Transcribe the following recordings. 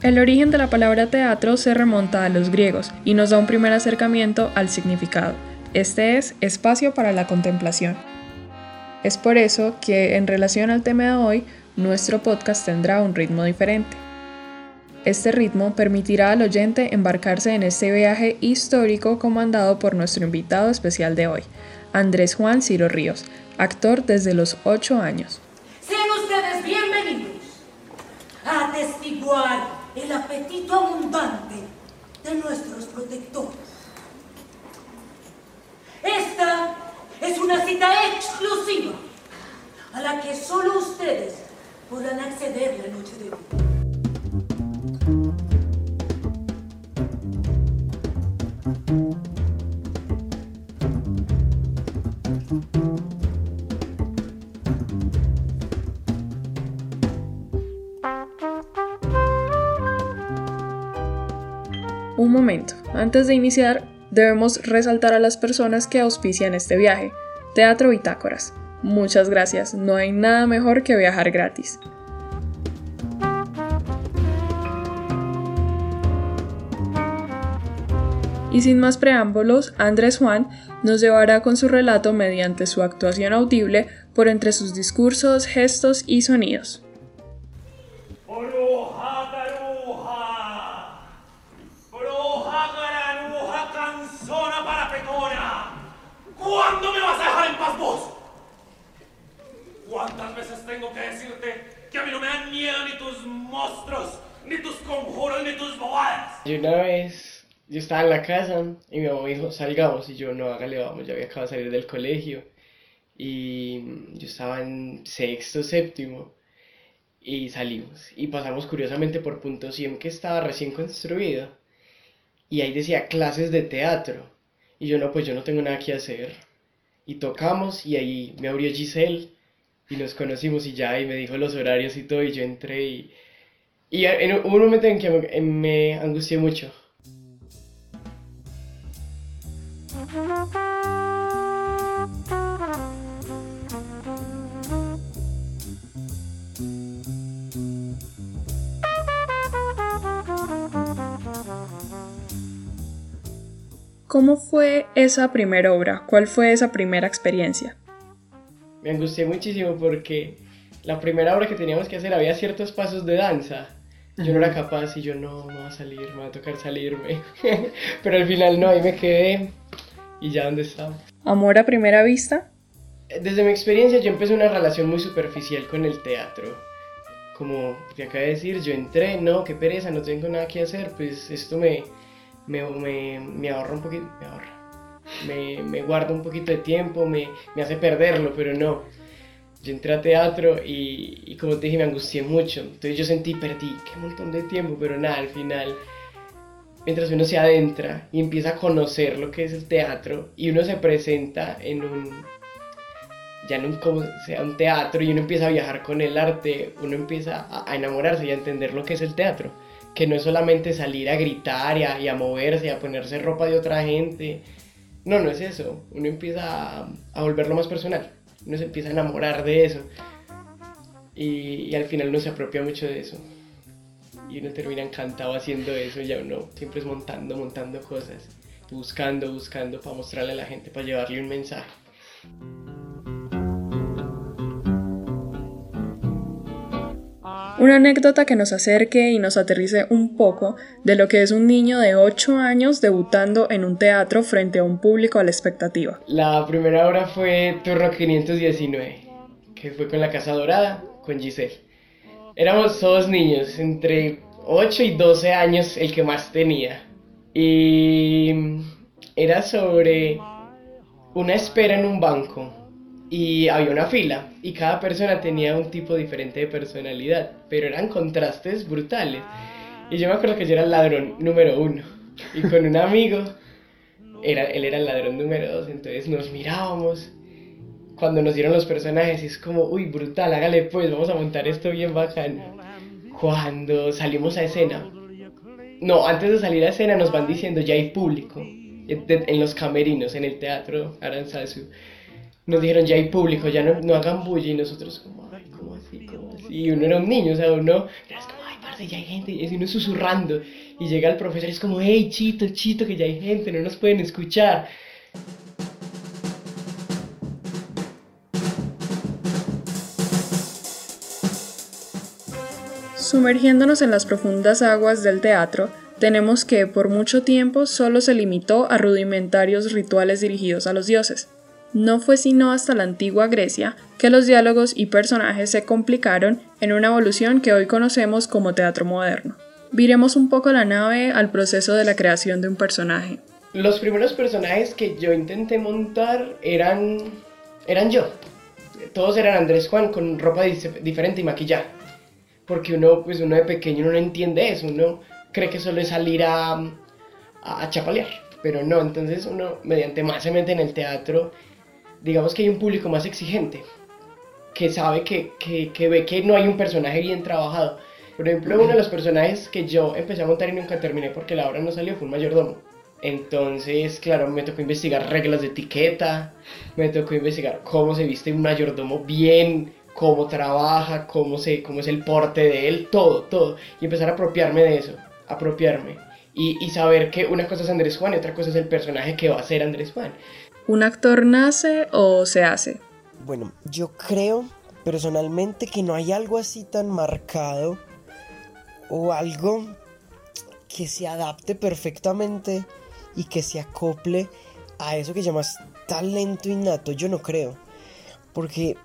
El origen de la palabra teatro se remonta a los griegos y nos da un primer acercamiento al significado. Este es espacio para la contemplación. Es por eso que en relación al tema de hoy, nuestro podcast tendrá un ritmo diferente. Este ritmo permitirá al oyente embarcarse en este viaje histórico comandado por nuestro invitado especial de hoy, Andrés Juan Ciro Ríos, actor desde los 8 años. Sean ustedes bienvenidos a atestiguar el apetito abundante de nuestros protectores. Esta es una cita exclusiva a la que solo ustedes podrán acceder la noche momento, antes de iniciar, debemos resaltar a las personas que auspician este viaje. Teatro Bitácoras. Muchas gracias, no hay nada mejor que viajar gratis. Y sin más preámbulos, Andrés Juan nos llevará con su relato mediante su actuación audible por entre sus discursos, gestos y sonidos. ¿Cuándo me vas a dejar en paz vos? ¿Cuántas veces tengo que decirte que a mí no me dan miedo ni tus monstruos, ni tus conjuros, ni tus bobadas? Y una vez yo estaba en la casa y mi mamá me dijo, salgamos. Y yo, no, hágale, vamos, ya había acabado de salir del colegio. Y yo estaba en sexto, séptimo. Y salimos. Y pasamos curiosamente por punto 100 que estaba recién construido. Y ahí decía clases de teatro. Y yo, no, pues yo no tengo nada que hacer. Y tocamos y ahí me abrió Giselle y nos conocimos y ya, y me dijo los horarios y todo, y yo entré y... Y en un momento en que me, me angustié mucho. ¿Cómo fue esa primera obra? ¿Cuál fue esa primera experiencia? Me angustié muchísimo porque la primera obra que teníamos que hacer había ciertos pasos de danza. Yo no era capaz y yo no, me va a salir, me va a tocar salirme. Pero al final no, ahí me quedé y ya donde estaba. ¿Amor a primera vista? Desde mi experiencia yo empecé una relación muy superficial con el teatro. Como te acabo de decir, yo entré, no, qué pereza, no tengo nada que hacer, pues esto me, me, me, me ahorra un poquito, me ahorra. Me, me guarda un poquito de tiempo, me, me hace perderlo, pero no. Yo entré a teatro y, y, como te dije me angustié mucho. Entonces yo sentí, perdí qué montón de tiempo, pero nada, al final, mientras uno se adentra y empieza a conocer lo que es el teatro y uno se presenta en un, ya no como sea un teatro y uno empieza a viajar con el arte, uno empieza a, enamorarse y a entender lo que es el teatro. Que no es solamente salir a gritar y a, y a moverse, a ponerse ropa de otra gente. No, no es eso. Uno empieza a, volverlo más personal. Uno se empieza a enamorar de eso. Y, y, al final uno se apropia mucho de eso. Y uno termina encantado haciendo eso ya uno siempre es montando, montando cosas. Buscando, buscando para mostrarle a la gente, para llevarle un mensaje Una anécdota que nos acerque y nos aterrice un poco de lo que es un niño de 8 años debutando en un teatro frente a un público a la expectativa. La primera obra fue Turno 519, que fue con la Casa Dorada, con Giselle. Éramos todos niños, entre 8 y 12 años el que más tenía. Y era sobre una espera en un banco y había una fila y cada persona tenía un tipo diferente de personalidad, pero eran contrastes brutales. Y yo me acuerdo que yo era el ladrón número uno y con un amigo, era, él era el ladrón número dos, entonces nos mirábamos. Cuando nos dieron los personajes, es como, uy, brutal, hágale pues, vamos a montar esto bien bacano. Cuando salimos a escena, no, antes de salir a escena nos van diciendo, ya hay público, en los camerinos, en el teatro Aranzazu nos dijeron ya hay público, ya no, no hagan bulla y nosotros como, ay, ¿cómo así? ¿Cómo así? Y uno era un niño, o sea, uno era como, ay, parce, ya hay gente, y uno susurrando, y llega el profesor y es como, hey, chito, chito, que ya hay gente, no nos pueden escuchar. Sumergiéndonos en las profundas aguas del teatro, tenemos que por mucho tiempo solo se limitó a rudimentarios rituales dirigidos a los dioses. No fue sino hasta la antigua Grecia que los diálogos y personajes se complicaron en una evolución que hoy conocemos como teatro moderno. Viremos un poco la nave al proceso de la creación de un personaje. Los primeros personajes que yo intenté montar eran, eran yo. Todos eran Andrés Juan con ropa diferente y maquillaje. Porque uno, pues uno de pequeño no entiende eso, uno cree que solo es salir a, a, chapalear. Pero no, entonces uno mediante más se mete en el teatro digamos que hay un público más exigente, que sabe que, que, ve que no hay un personaje bien trabajado. Por ejemplo, uno de los personajes que yo empecé a montar y nunca terminé porque la obra no salió fue un mayordomo. Entonces, claro, me tocó investigar reglas de etiqueta, me tocó investigar cómo se viste un mayordomo bien, cómo trabaja, cómo, se, cómo es el porte de él, todo, todo. Y empezar a apropiarme de eso, apropiarme. Y, y saber que una cosa es Andrés Juan y otra cosa es el personaje que va a ser Andrés Juan. ¿Un actor nace o se hace? Bueno, yo creo personalmente que no hay algo así tan marcado o algo que se adapte perfectamente y que se acople a eso que llamas talento innato. Yo no creo. Porque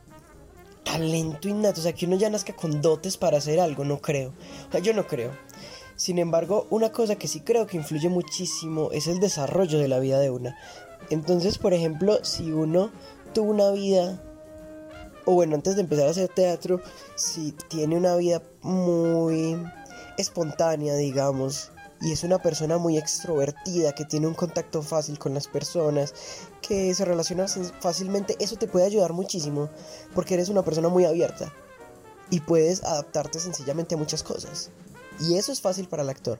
talento innato, o sea, que uno ya nazca con dotes para hacer algo, no creo. O sea, yo no creo. Sin embargo, una cosa que sí creo que influye muchísimo es el desarrollo de la vida de una. Entonces, por ejemplo, si uno tuvo una vida, o bueno, antes de empezar a hacer teatro, si tiene una vida muy espontánea, digamos, y es una persona muy extrovertida, que tiene un contacto fácil con las personas, que se relaciona fácilmente, eso te puede ayudar muchísimo, porque eres una persona muy abierta y puedes adaptarte sencillamente a muchas cosas. Y eso es fácil para el actor.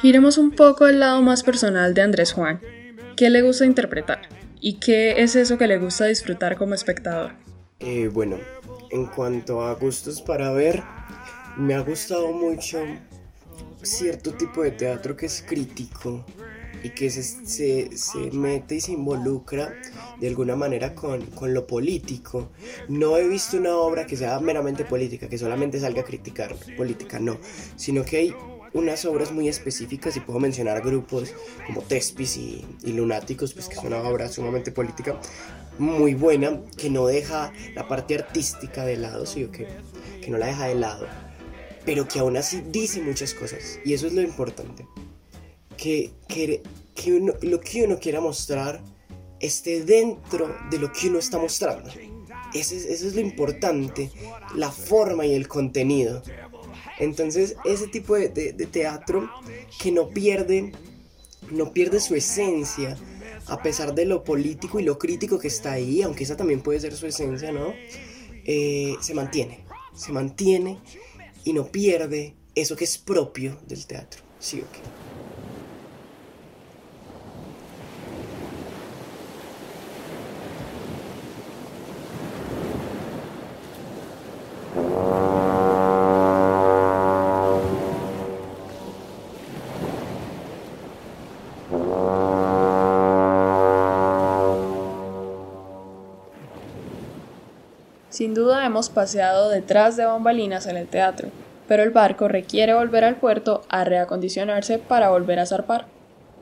Giremos un poco el lado más personal de Andrés Juan. ¿Qué le gusta interpretar? ¿Y qué es eso que le gusta disfrutar como espectador? Eh, bueno, en cuanto a gustos para ver, me ha gustado mucho cierto tipo de teatro que es crítico y que se, se, mete y se involucra de alguna manera con, con, lo político. No he visto una obra que sea meramente política, que solamente salga a criticar política, no, sino que hay unas obras muy específicas y puedo mencionar grupos como Tespis y, Lunáticos, pues que es una obra sumamente política muy buena, que no deja la parte artística de lado, sí, que, que no la deja de lado, pero que aún así dice muchas cosas y eso es lo importante, que, que, que uno, lo que uno quiera mostrar esté dentro de lo que uno está mostrando. Eso es, eso es lo importante, la forma y el contenido. Entonces, ese tipo de, teatro que no pierde, no pierde su esencia, a pesar de lo político y lo crítico que está ahí, aunque esa también puede ser su esencia, ¿no? Eh, se mantiene, se mantiene y no pierde eso que es propio del teatro. Sí, ok. Sin duda hemos paseado detrás de bambalinas en el teatro, pero el barco requiere volver al puerto a reacondicionarse para volver a zarpar.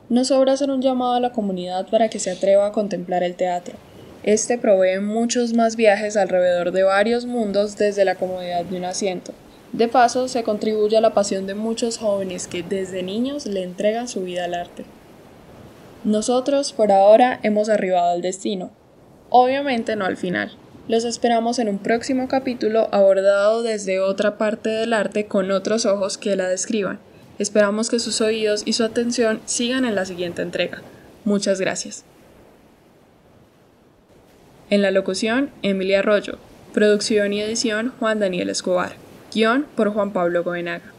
No sobra hacer un llamado a la comunidad para que se atreva a contemplar el teatro. Este provee muchos más viajes alrededor de varios mundos desde la comodidad de un asiento. De paso, se contribuye a la pasión de muchos jóvenes que desde niños le entregan su vida al arte. Nosotros, por ahora, hemos arribado al destino. Obviamente no al final. Los esperamos en un próximo capítulo abordado desde otra parte del arte con otros ojos que la describan. Esperamos que sus oídos y su atención sigan en la siguiente entrega. Muchas gracias. En la locución, Emilia Arroyo. Producción y edición, Juan Daniel Escobar. Guión por Juan Pablo Goenaga.